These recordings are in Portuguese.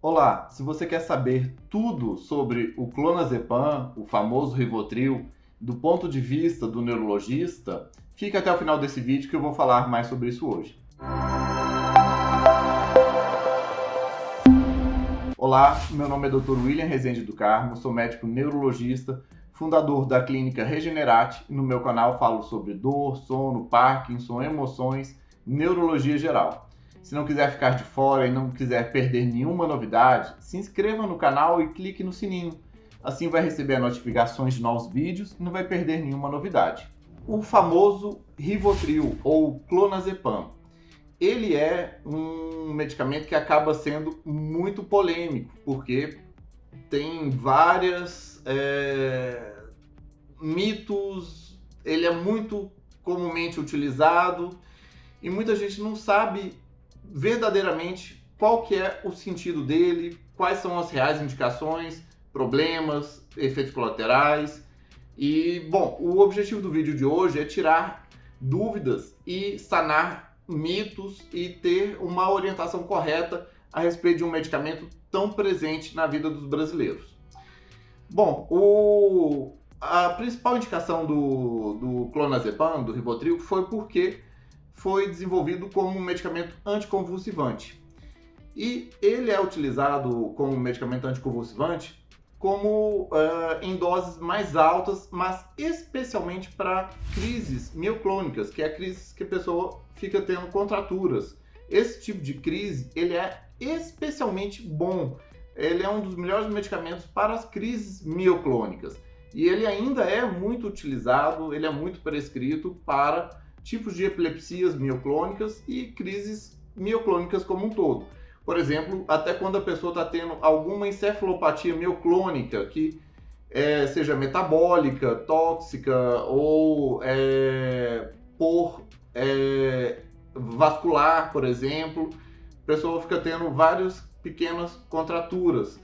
Olá, se você quer saber tudo sobre o clonazepam, o famoso Rivotril, do ponto de vista do neurologista, fica até o final desse vídeo que eu vou falar mais sobre isso hoje. Olá, meu nome é Dr. William Rezende do Carmo, sou médico neurologista, fundador da clínica Regenerate e no meu canal falo sobre dor, sono, Parkinson, emoções, neurologia geral. Se não quiser ficar de fora e não quiser perder nenhuma novidade, se inscreva no canal e clique no sininho. Assim vai receber notificações de novos vídeos e não vai perder nenhuma novidade. O famoso Rivotril ou Clonazepam. Ele é um medicamento que acaba sendo muito polêmico, porque tem várias é, mitos, ele é muito comumente utilizado e muita gente não sabe verdadeiramente qual que é o sentido dele, quais são as reais indicações, problemas, efeitos colaterais. E, bom, o objetivo do vídeo de hoje é tirar dúvidas e sanar mitos e ter uma orientação correta a respeito de um medicamento tão presente na vida dos brasileiros. Bom, o, a principal indicação do, do clonazepam, do Rivotril, foi porque foi desenvolvido como um medicamento anticonvulsivante. E ele é utilizado como medicamento anticonvulsivante como uh, em doses mais altas, mas especialmente para crises mioclônicas, que é a crise que a pessoa fica tendo contraturas. Esse tipo de crise ele é especialmente bom. Ele é um dos melhores medicamentos para as crises mioclônicas. E ele ainda é muito utilizado, ele é muito prescrito para tipos de epilepsias mioclônicas e crises mioclônicas como um todo. Por exemplo, até quando a pessoa está tendo alguma encefalopatia mioclônica que é, seja metabólica, tóxica ou é, por é, vascular, por exemplo, a pessoa fica tendo várias pequenas contraturas.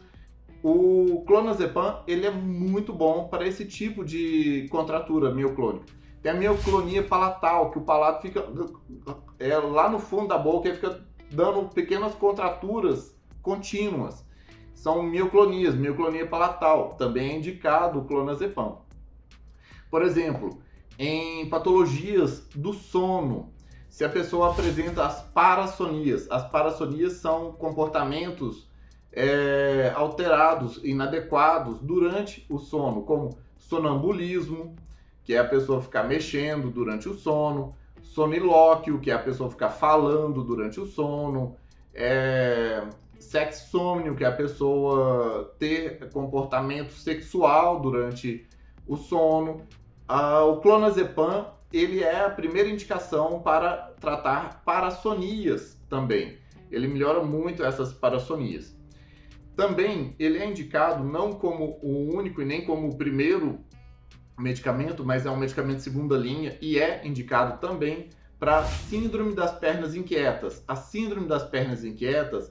O clonazepam ele é muito bom para esse tipo de contratura mioclônica. Tem a mioclonia palatal, que o palato fica é, lá no fundo da boca e fica dando pequenas contraturas contínuas. São mioclonias, mioclonia palatal, também é indicado o clonazepam. Por exemplo, em patologias do sono, se a pessoa apresenta as parassonias, as parassonias são comportamentos é, alterados, inadequados durante o sono, como sonambulismo, que é a pessoa ficar mexendo durante o sono, sonilóquio, que é a pessoa ficar falando durante o sono, é, sexsômnio, que é a pessoa ter comportamento sexual durante o sono. Ah, o clonazepam ele é a primeira indicação para tratar parassonias também. Ele melhora muito essas parassonias. Também ele é indicado não como o único e nem como o primeiro medicamento, mas é um medicamento de segunda linha e é indicado também para síndrome das pernas inquietas. A síndrome das pernas inquietas,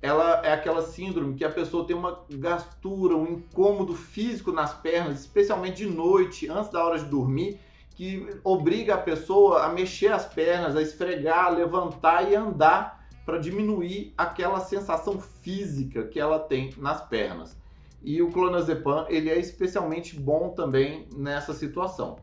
ela é aquela síndrome que a pessoa tem uma gastura, um incômodo físico nas pernas, especialmente de noite, antes da hora de dormir, que obriga a pessoa a mexer as pernas, a esfregar, a levantar e andar para diminuir aquela sensação física que ela tem nas pernas. E o clonazepam ele é especialmente bom também nessa situação.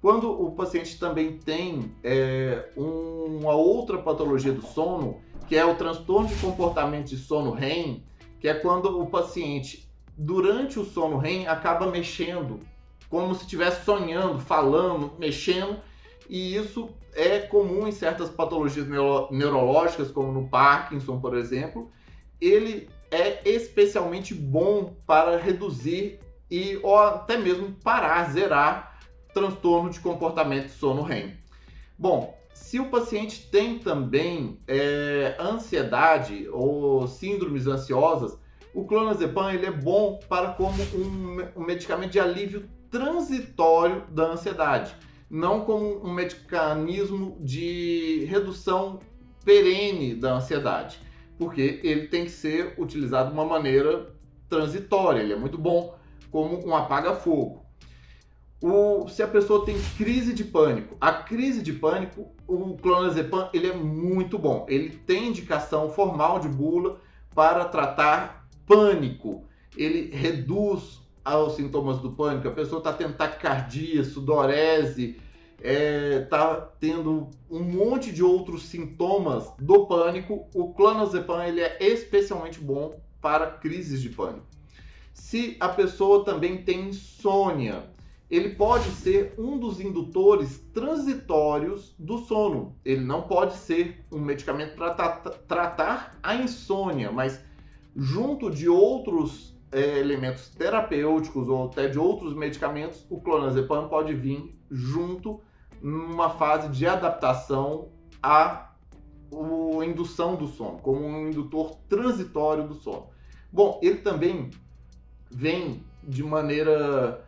Quando o paciente também tem é, uma outra patologia do sono, que é o transtorno de comportamento de sono REM, que é quando o paciente, durante o sono REM, acaba mexendo, como se estivesse sonhando, falando, mexendo, e isso é comum em certas patologias neuro neurológicas, como no Parkinson, por exemplo. Ele é especialmente bom para reduzir e ou até mesmo parar, zerar transtorno de comportamento sono REM. Bom, se o paciente tem também é, ansiedade ou síndromes ansiosas, o clonazepam ele é bom para como um, um medicamento de alívio transitório da ansiedade, não como um mecanismo de redução perene da ansiedade porque ele tem que ser utilizado de uma maneira transitória, ele é muito bom como um apaga-fogo. O, se a pessoa tem crise de pânico, a crise de pânico, o clonazepam ele é muito bom. Ele tem indicação formal de bula para tratar pânico. Ele reduz os sintomas do pânico. A pessoa está tendo taquicardia, sudorese, está é, tá tendo um monte de outros sintomas do pânico. O clonazepam ele é especialmente bom para crises de pânico. Se a pessoa também tem insônia, ele pode ser um dos indutores transitórios do sono. Ele não pode ser um medicamento para tratar a insônia, mas junto de outros é, elementos terapêuticos ou até de outros medicamentos, o clonazepam pode vir junto numa fase de adaptação à indução do sono, como um indutor transitório do sono. Bom, ele também vem de maneira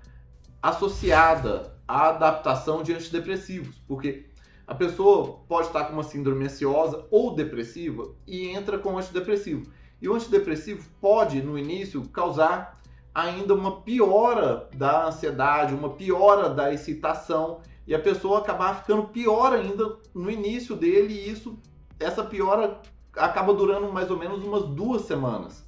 associada à adaptação de antidepressivos, porque a pessoa pode estar com uma síndrome ansiosa ou depressiva e entra com antidepressivo. E o antidepressivo pode, no início, causar ainda uma piora da ansiedade, uma piora da excitação e a pessoa acabar ficando pior ainda no início dele e isso essa piora acaba durando mais ou menos umas duas semanas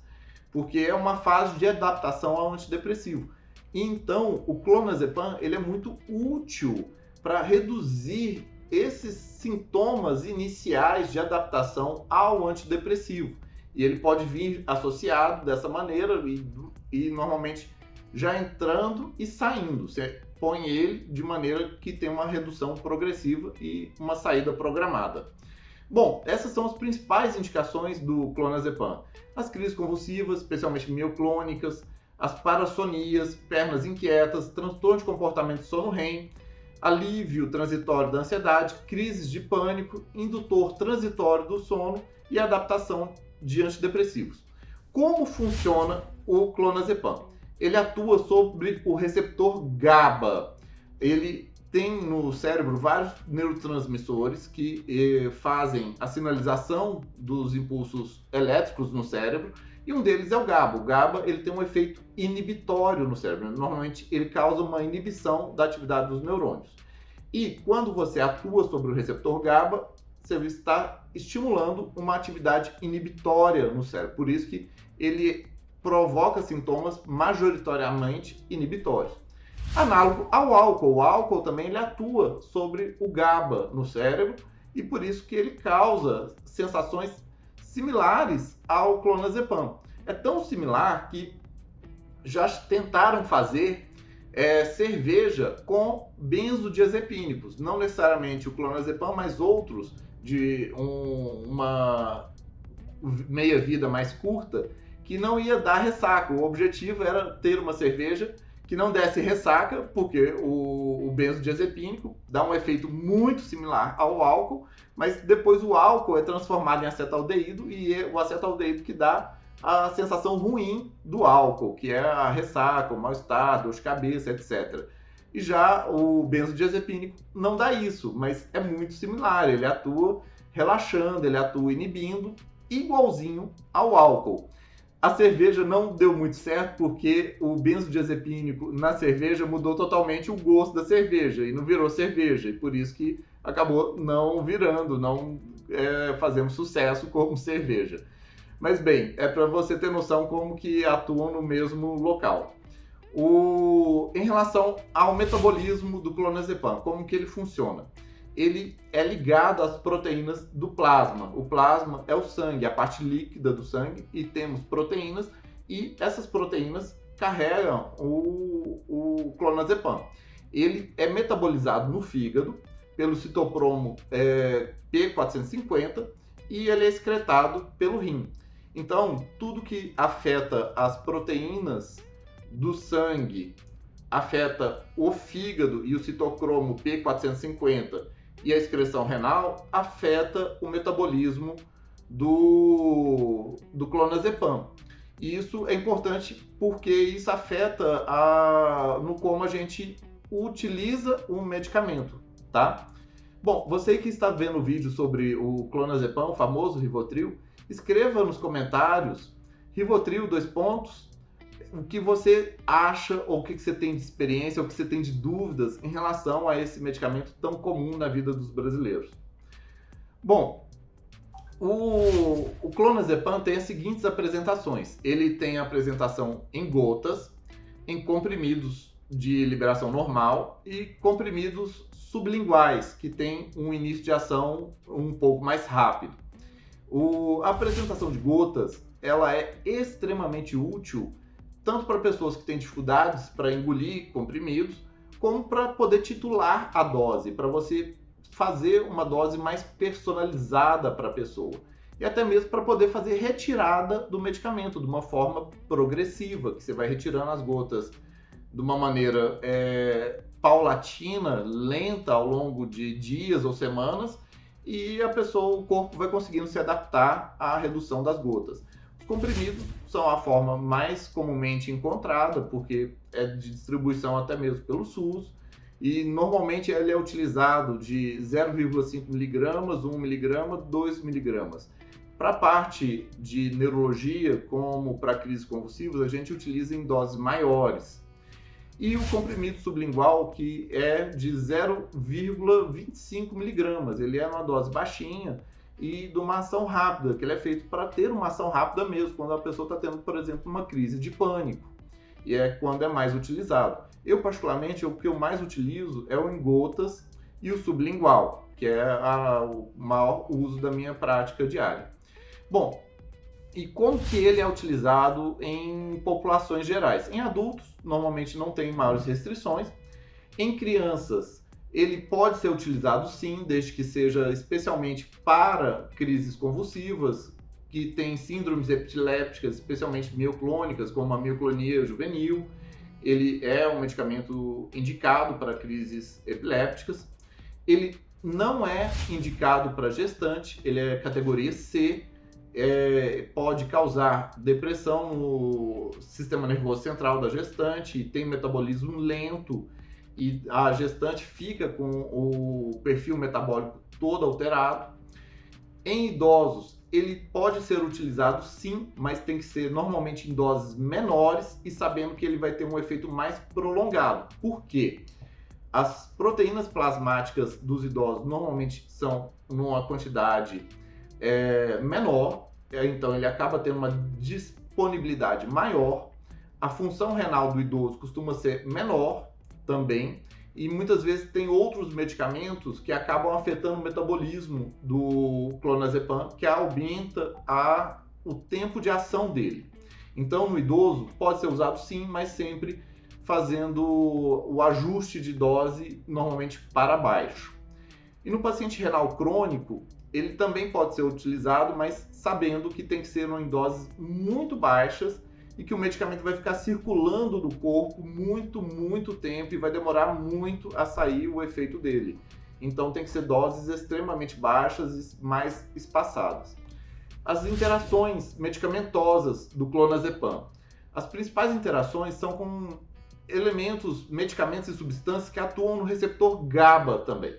porque é uma fase de adaptação ao antidepressivo. Então, o clonazepam ele é muito útil para reduzir esses sintomas iniciais de adaptação ao antidepressivo. E ele pode vir associado dessa maneira e, e normalmente já entrando e saindo. Você põe ele de maneira que tem uma redução progressiva e uma saída programada. Bom, essas são as principais indicações do clonazepam. As crises convulsivas, especialmente mioclônicas, as parassonias, pernas inquietas, transtorno de comportamento sono-REM, alívio transitório da ansiedade, crises de pânico, indutor transitório do sono e adaptação de antidepressivos. Como funciona o clonazepam? Ele atua sobre o receptor GABA. Ele tem no cérebro vários neurotransmissores que eh, fazem a sinalização dos impulsos elétricos no cérebro e um deles é o GABA. O GABA ele tem um efeito inibitório no cérebro. Normalmente ele causa uma inibição da atividade dos neurônios. E quando você atua sobre o receptor GABA, você está estimulando uma atividade inibitória no cérebro. Por isso que ele provoca sintomas majoritariamente inibitórios. Análogo ao álcool. O álcool também ele atua sobre o GABA no cérebro e por isso que ele causa sensações similares ao clonazepam. É tão similar que já tentaram fazer é, cerveja com benzodiazepínicos, não necessariamente o clonazepam, mas outros de um, uma meia-vida mais curta que não ia dar ressaca. O objetivo era ter uma cerveja que não desse ressaca, porque o, o benzodiazepínico dá um efeito muito similar ao álcool, mas depois o álcool é transformado em acetaldeído e é o acetaldeído que dá a sensação ruim do álcool, que é a ressaca, o mal-estar, dor de cabeça, etc. E já o benzodiazepínico não dá isso, mas é muito similar, ele atua relaxando, ele atua inibindo, igualzinho ao álcool. A cerveja não deu muito certo porque o benzodiazepínico na cerveja mudou totalmente o gosto da cerveja e não virou cerveja, e por isso que acabou não virando, não é, fazendo sucesso como cerveja. Mas bem, é para você ter noção como que atuam no mesmo local. O... Em relação ao metabolismo do clonazepam, como que ele funciona? Ele é ligado às proteínas do plasma. O plasma é o sangue, a parte líquida do sangue, e temos proteínas, e essas proteínas carregam o, o clonazepam. Ele é metabolizado no fígado pelo citocromo é, P450 e ele é excretado pelo rim. Então, tudo que afeta as proteínas do sangue afeta o fígado e o citocromo P450 e a excreção renal afeta o metabolismo do, do clonazepam. E isso é importante porque isso afeta a, no como a gente utiliza o medicamento, tá? Bom, você que está vendo o vídeo sobre o clonazepam, o famoso Rivotril, escreva nos comentários Rivotril, dois pontos, o que você acha, ou o que você tem de experiência, ou o que você tem de dúvidas em relação a esse medicamento tão comum na vida dos brasileiros. Bom, O, o clonazepam tem as seguintes apresentações. Ele tem a apresentação em gotas, em comprimidos de liberação normal e comprimidos sublinguais, que tem um início de ação um pouco mais rápido. O, a apresentação de gotas ela é extremamente útil tanto para pessoas que têm dificuldades para engolir comprimidos, como para poder titular a dose, para você fazer uma dose mais personalizada para a pessoa. E até mesmo para poder fazer retirada do medicamento de uma forma progressiva, que você vai retirando as gotas de uma maneira é, paulatina, lenta ao longo de dias ou semanas, e a pessoa, o corpo vai conseguindo se adaptar à redução das gotas. Os comprimidos são a forma mais comumente encontrada, porque é de distribuição até mesmo pelo SUS, e normalmente ele é utilizado de 0,5 miligramas, 1 miligrama, 2 miligramas. Para a parte de neurologia, como para crises convulsivas, a gente utiliza em doses maiores. E o comprimido sublingual, que é de 0,25 miligramas, ele é uma dose baixinha e de uma ação rápida, que ele é feito para ter uma ação rápida mesmo, quando a pessoa está tendo, por exemplo, uma crise de pânico. E é quando é mais utilizado. Eu, particularmente, o que eu mais utilizo é o em gotas e o sublingual, que é a, o maior uso da minha prática diária. Bom, e como que ele é utilizado em populações gerais? Em adultos, normalmente não tem maiores restrições. Em crianças, ele pode ser utilizado sim, desde que seja especialmente para crises convulsivas, que tem síndromes epilépticas, especialmente mioclônicas, como a mioclonia juvenil, ele é um medicamento indicado para crises epilépticas. Ele não é indicado para gestante, ele é categoria C, é, pode causar depressão no sistema nervoso central da gestante, tem metabolismo lento e a gestante fica com o perfil metabólico todo alterado. Em idosos, ele pode ser utilizado sim, mas tem que ser normalmente em doses menores e sabendo que ele vai ter um efeito mais prolongado. Por quê? As proteínas plasmáticas dos idosos normalmente são numa quantidade é, menor, é, então ele acaba tendo uma disponibilidade maior. A função renal do idoso costuma ser menor também, e muitas vezes tem outros medicamentos que acabam afetando o metabolismo do clonazepam, que aumenta a, o tempo de ação dele. Então, no idoso, pode ser usado sim, mas sempre fazendo o ajuste de dose normalmente para baixo. E no paciente renal crônico, ele também pode ser utilizado, mas sabendo que tem que ser em doses muito baixas e que o medicamento vai ficar circulando no corpo muito, muito tempo e vai demorar muito a sair o efeito dele. Então tem que ser doses extremamente baixas e mais espaçadas. As interações medicamentosas do clonazepam. As principais interações são com elementos, medicamentos e substâncias que atuam no receptor GABA também,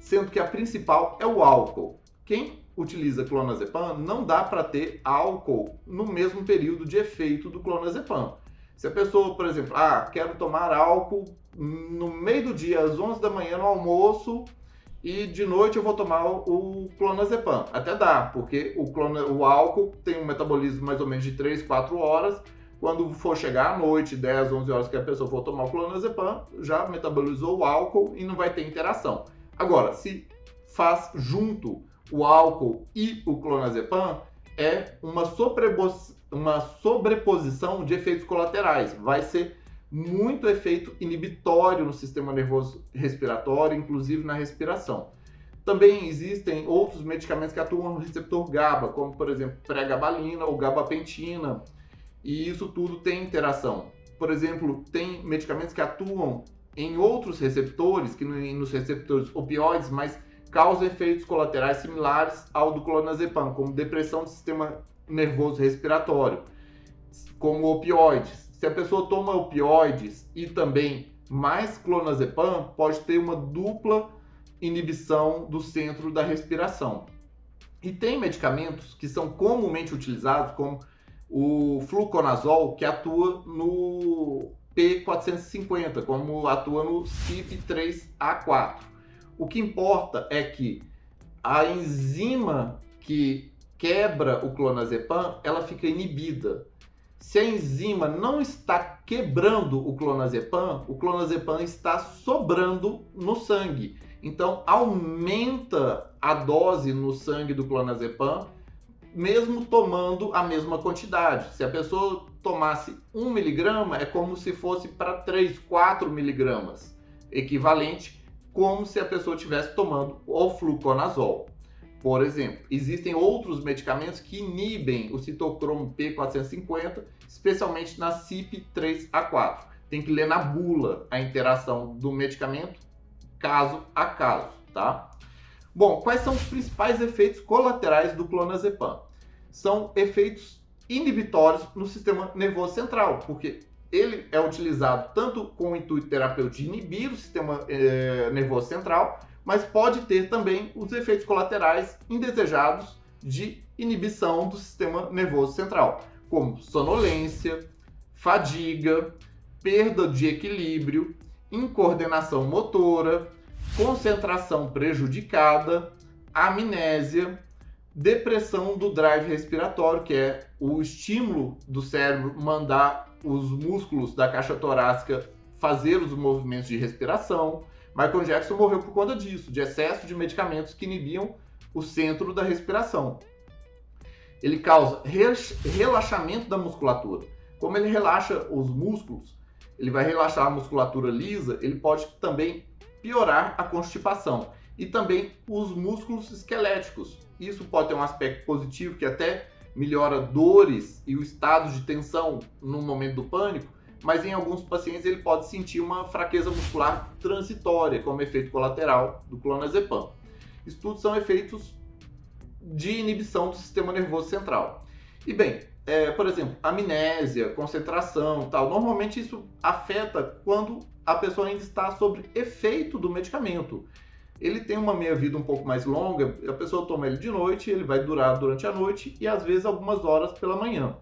sendo que a principal é o álcool. Quem utiliza clonazepam, não dá para ter álcool no mesmo período de efeito do clonazepam. Se a pessoa, por exemplo, ah, quero tomar álcool no meio do dia, às 11 da manhã no almoço, e de noite eu vou tomar o clonazepam. Até dá, porque o, clona, o álcool tem um metabolismo mais ou menos de 3, 4 horas. Quando for chegar à noite, 10, 11 horas que a pessoa for tomar o clonazepam, já metabolizou o álcool e não vai ter interação. Agora, se faz junto o álcool e o clonazepam é uma, uma sobreposição de efeitos colaterais. Vai ser muito efeito inibitório no sistema nervoso respiratório, inclusive na respiração. Também existem outros medicamentos que atuam no receptor GABA, como por exemplo pregabalina ou gabapentina, e isso tudo tem interação. Por exemplo, tem medicamentos que atuam em outros receptores, que nos receptores opioides, mas causa efeitos colaterais similares ao do clonazepam, como depressão do sistema nervoso respiratório, como opioides. Se a pessoa toma opioides e também mais clonazepam, pode ter uma dupla inibição do centro da respiração. E tem medicamentos que são comumente utilizados, como o fluconazol, que atua no P450, como atua no CYP3A4. O que importa é que a enzima que quebra o clonazepam, ela fica inibida. Se a enzima não está quebrando o clonazepam, o clonazepam está sobrando no sangue. Então aumenta a dose no sangue do clonazepam, mesmo tomando a mesma quantidade. Se a pessoa tomasse 1 miligrama, é como se fosse para 3, 4 miligramas, equivalente como se a pessoa estivesse tomando o fluconazol. Por exemplo, existem outros medicamentos que inibem o citocromo P450, especialmente na CYP3A4. Tem que ler na bula a interação do medicamento caso a caso, tá? Bom, quais são os principais efeitos colaterais do clonazepam? São efeitos inibitórios no sistema nervoso central, porque ele é utilizado tanto com o intuito terapêutico de inibir o sistema eh, nervoso central, mas pode ter também os efeitos colaterais indesejados de inibição do sistema nervoso central, como sonolência, fadiga, perda de equilíbrio, incoordenação motora, concentração prejudicada, amnésia, depressão do drive respiratório, que é o estímulo do cérebro mandar os músculos da caixa torácica fazer os movimentos de respiração. Michael Jackson morreu por conta disso, de excesso de medicamentos que inibiam o centro da respiração. Ele causa relaxamento da musculatura. Como ele relaxa os músculos, ele vai relaxar a musculatura lisa, ele pode também piorar a constipação e também os músculos esqueléticos. Isso pode ter um aspecto positivo que até melhora dores e o estado de tensão no momento do pânico, mas em alguns pacientes ele pode sentir uma fraqueza muscular transitória como efeito colateral do clonazepam. Estudos são efeitos de inibição do sistema nervoso central. E bem, é, por exemplo, amnésia, concentração, tal. Normalmente isso afeta quando a pessoa ainda está sob efeito do medicamento ele tem uma meia-vida um pouco mais longa, a pessoa toma ele de noite, ele vai durar durante a noite e às vezes algumas horas pela manhã.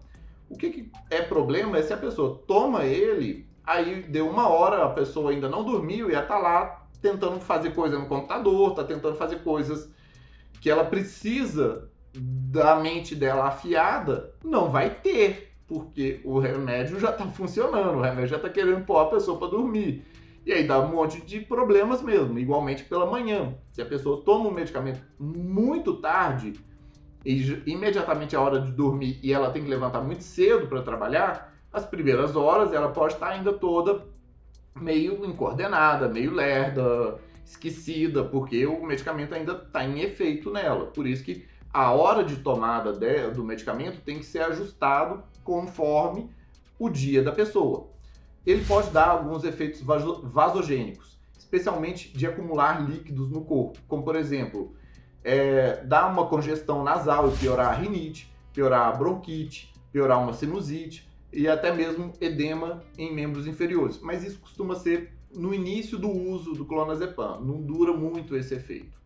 O que, que é problema é se a pessoa toma ele, aí deu uma hora, a pessoa ainda não dormiu e ela tá lá tentando fazer coisa no computador, tá tentando fazer coisas que ela precisa da mente dela afiada, não vai ter, porque o remédio já está funcionando, o remédio já está querendo pôr a pessoa para dormir. E aí dá um monte de problemas mesmo, igualmente pela manhã. Se a pessoa toma um medicamento muito tarde, e imediatamente é hora de dormir e ela tem que levantar muito cedo para trabalhar, as primeiras horas ela pode estar ainda toda meio incoordenada, meio lerda, esquecida, porque o medicamento ainda está em efeito nela. Por isso que a hora de tomada do medicamento tem que ser ajustado conforme o dia da pessoa ele pode dar alguns efeitos vasogênicos, especialmente de acumular líquidos no corpo, como por exemplo, é, dar uma congestão nasal e piorar a rinite, piorar a bronquite, piorar uma sinusite e até mesmo edema em membros inferiores. Mas isso costuma ser no início do uso do clonazepam, não dura muito esse efeito.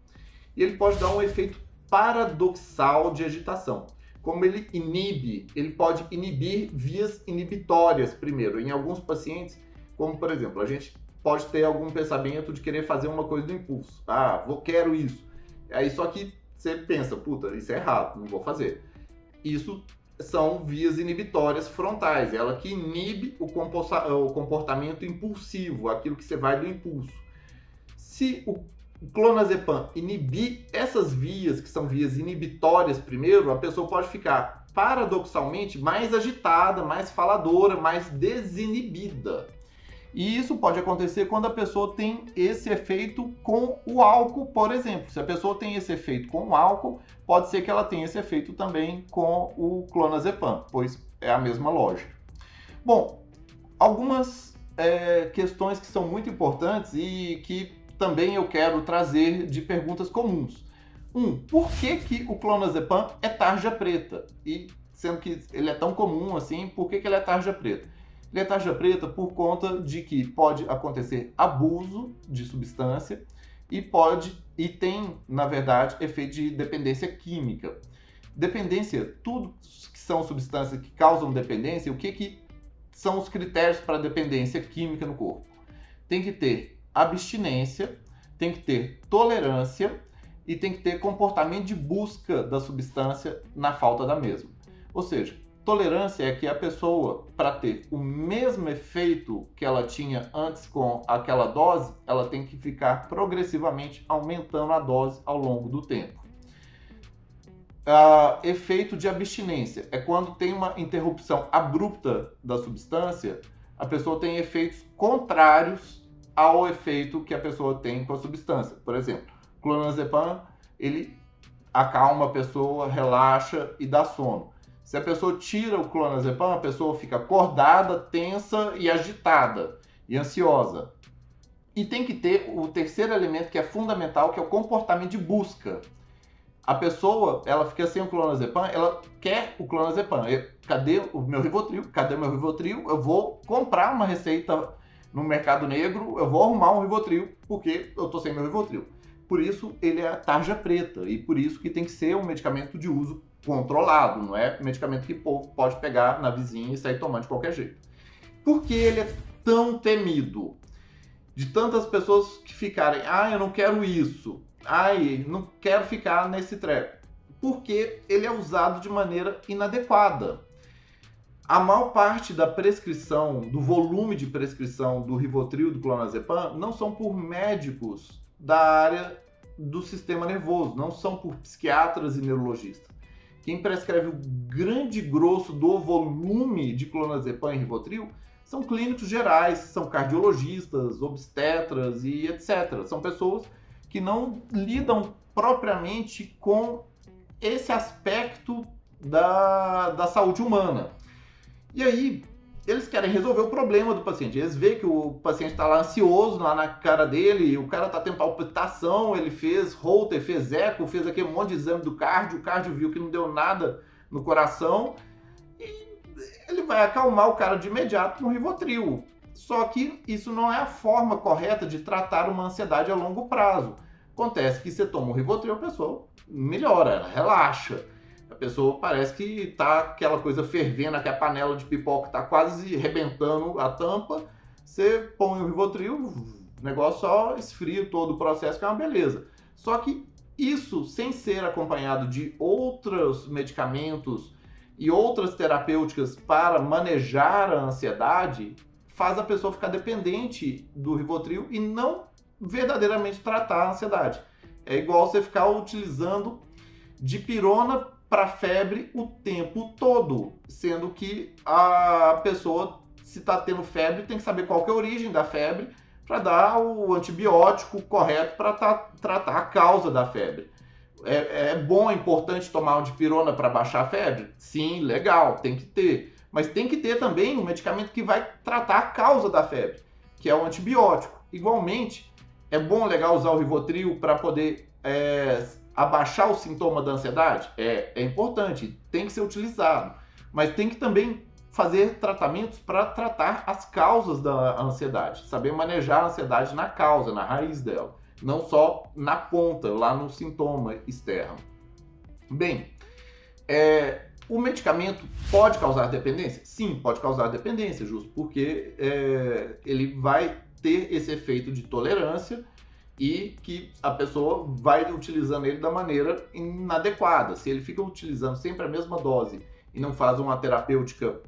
E ele pode dar um efeito paradoxal de agitação como ele inibe, ele pode inibir vias inibitórias primeiro. Em alguns pacientes, como por exemplo, a gente pode ter algum pensamento de querer fazer uma coisa do impulso. Ah, vou quero isso. Aí só que você pensa, puta, isso é errado, não vou fazer. Isso são vias inibitórias frontais, ela que inibe o, o comportamento impulsivo, aquilo que você vai do impulso. Se o o clonazepam inibir essas vias, que são vias inibitórias primeiro, a pessoa pode ficar paradoxalmente mais agitada, mais faladora, mais desinibida. E isso pode acontecer quando a pessoa tem esse efeito com o álcool, por exemplo. Se a pessoa tem esse efeito com o álcool, pode ser que ela tenha esse efeito também com o clonazepam, pois é a mesma lógica. Bom, algumas é, questões que são muito importantes e que também eu quero trazer de perguntas comuns. Um, por que, que o clonazepam é tarja preta? E sendo que ele é tão comum assim, por que, que ele é tarja preta? Ele é tarja preta por conta de que pode acontecer abuso de substância e pode e tem, na verdade, efeito de dependência química. Dependência, tudo que são substâncias que causam dependência, o que, que são os critérios para dependência química no corpo? Tem que ter abstinência, tem que ter tolerância e tem que ter comportamento de busca da substância na falta da mesma. Ou seja, tolerância é que a pessoa, para ter o mesmo efeito que ela tinha antes com aquela dose, ela tem que ficar progressivamente aumentando a dose ao longo do tempo. Uh, efeito de abstinência é quando tem uma interrupção abrupta da substância, a pessoa tem efeitos contrários ao efeito que a pessoa tem com a substância. Por exemplo, clonazepam, ele acalma a pessoa, relaxa e dá sono. Se a pessoa tira o clonazepam, a pessoa fica acordada, tensa e agitada e ansiosa. E tem que ter o terceiro elemento que é fundamental, que é o comportamento de busca. A pessoa, ela fica sem o clonazepam, ela quer o clonazepam. Eu, cadê o meu Rivotril? Cadê o meu Rivotril? Eu vou comprar uma receita no mercado negro, eu vou arrumar um Rivotril, porque eu tô sem meu Rivotril. Por isso ele é tarja preta e por isso que tem que ser um medicamento de uso controlado, não é medicamento que o povo pode pegar na vizinha e sair tomando de qualquer jeito. Por que ele é tão temido? De tantas pessoas que ficarem, ah, eu não quero isso, ai, não quero ficar nesse treco. Porque ele é usado de maneira inadequada. A maior parte da prescrição, do volume de prescrição do Rivotril, do clonazepam, não são por médicos da área do sistema nervoso, não são por psiquiatras e neurologistas. Quem prescreve o grande grosso do volume de clonazepam e Rivotril são clínicos gerais, são cardiologistas, obstetras e etc. São pessoas que não lidam propriamente com esse aspecto da, da saúde humana. E aí, eles querem resolver o problema do paciente. Eles veem que o paciente está lá ansioso, lá na cara dele, o cara está tendo palpitação, ele fez Holter, fez eco, fez aquele monte de exame do cardio, o cardio viu que não deu nada no coração e ele vai acalmar o cara de imediato com Rivotril. Só que isso não é a forma correta de tratar uma ansiedade a longo prazo. Acontece que você toma o Rivotril, a pessoa melhora, ela relaxa pessoa parece que tá aquela coisa fervendo, que a panela de pipoca tá quase rebentando a tampa. Você põe o Rivotril, o negócio só esfria todo o processo, que é uma beleza. Só que isso, sem ser acompanhado de outros medicamentos e outras terapêuticas para manejar a ansiedade, faz a pessoa ficar dependente do Rivotril e não verdadeiramente tratar a ansiedade. É igual você ficar utilizando dipirona para febre o tempo todo, sendo que a pessoa, se está tendo febre, tem que saber qual que é a origem da febre para dar o antibiótico correto para tratar a causa da febre. É, é bom, é importante tomar um dipirona para baixar a febre? Sim, legal, tem que ter. Mas tem que ter também um medicamento que vai tratar a causa da febre, que é o antibiótico. Igualmente, é bom, legal usar o Rivotril para poder é, abaixar o sintoma da ansiedade? É, é importante, tem que ser utilizado. Mas tem que também fazer tratamentos para tratar as causas da ansiedade, saber manejar a ansiedade na causa, na raiz dela, não só na ponta, lá no sintoma externo. Bem, é, o medicamento pode causar dependência? Sim, pode causar dependência, justo porque é, ele vai ter esse efeito de tolerância e que a pessoa vai utilizando ele da maneira inadequada. Se ele fica utilizando sempre a mesma dose e não faz uma terapêutica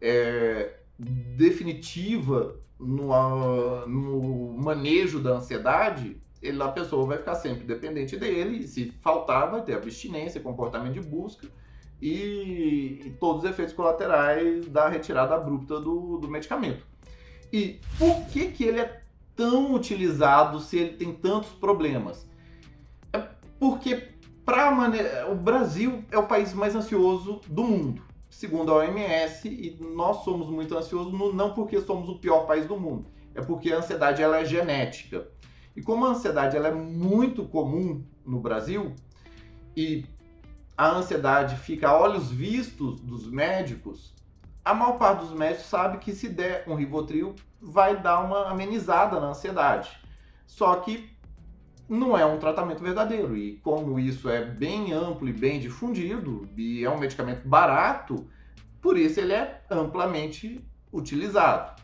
é, definitiva no, no, manejo da ansiedade, ele, a pessoa vai ficar sempre dependente dele e se faltar vai ter abstinência, comportamento de busca e, e todos os efeitos colaterais da retirada abrupta do, do medicamento. E por que, que ele é tão utilizado se ele tem tantos problemas? É porque para maneira... o Brasil é o país mais ansioso do mundo, segundo a OMS, e nós somos muito ansiosos não porque somos o pior país do mundo, é porque a ansiedade ela é genética. E como a ansiedade ela é muito comum no Brasil e a ansiedade fica a olhos vistos dos médicos, a maior parte dos médicos sabe que se der um Rivotril vai dar uma amenizada na ansiedade. Só que não é um tratamento verdadeiro e como isso é bem amplo e bem difundido e é um medicamento barato, por isso ele é amplamente utilizado.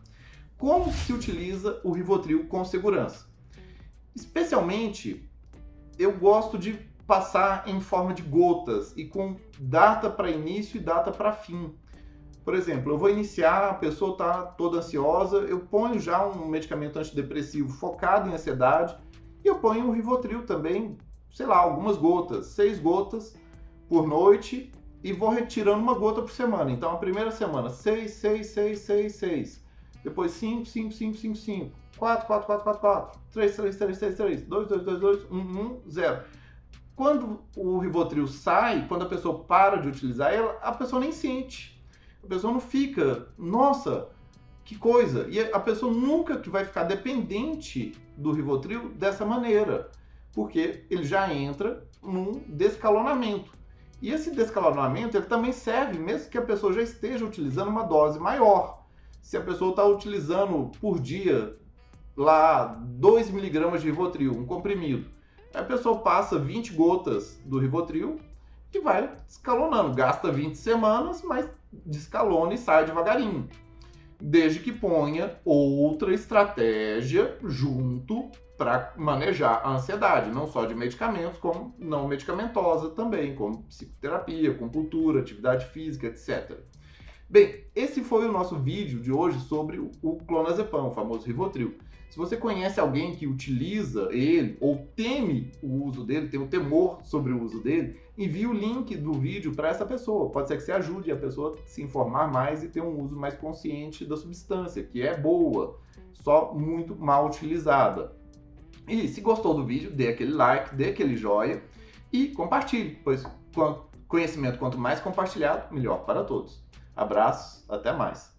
Como se utiliza o Rivotril com segurança? Especialmente eu gosto de passar em forma de gotas e com data para início e data para fim. Por exemplo, eu vou iniciar, a pessoa está toda ansiosa, eu ponho já um medicamento antidepressivo focado em ansiedade e eu ponho o Rivotril também, sei lá, algumas gotas, seis gotas por noite e vou retirando uma gota por semana. Então, a primeira semana, 6, 6, 6, 6, 6. Depois 5, 5, 5, 5, 5. 4, 4, 4, 4, 4. 3, 3, 3, 3, 3. 2, 2, 2, 2, 1, 1, 0. Quando o Rivotril sai, quando a pessoa para de utilizar ela, a pessoa nem sente. A pessoa não fica, nossa, que coisa. E a pessoa nunca vai ficar dependente do Rivotril dessa maneira, porque ele já entra num descalonamento. E esse descalonamento ele também serve, mesmo que a pessoa já esteja utilizando uma dose maior. Se a pessoa está utilizando por dia lá 2 miligramas de Rivotril, um comprimido, a pessoa passa 20 gotas do Rivotril e vai escalonando. Gasta 20 semanas, mas descalona e sai devagarinho. Desde que ponha outra estratégia junto para manejar a ansiedade, não só de medicamentos, como não medicamentosa também, como psicoterapia, compultura, atividade física, etc. Bem, esse foi o nosso vídeo de hoje sobre o clonazepam, o famoso Rivotril. Se você conhece alguém que utiliza ele ou teme o uso dele, tem um temor sobre o uso dele, envie o link do vídeo para essa pessoa. Pode ser que você ajude a pessoa a se informar mais e ter um uso mais consciente da substância, que é boa, só muito mal utilizada. E se gostou do vídeo, dê aquele like, dê aquele joia e compartilhe, pois conhecimento quanto mais compartilhado, melhor para todos. Abraços, até mais.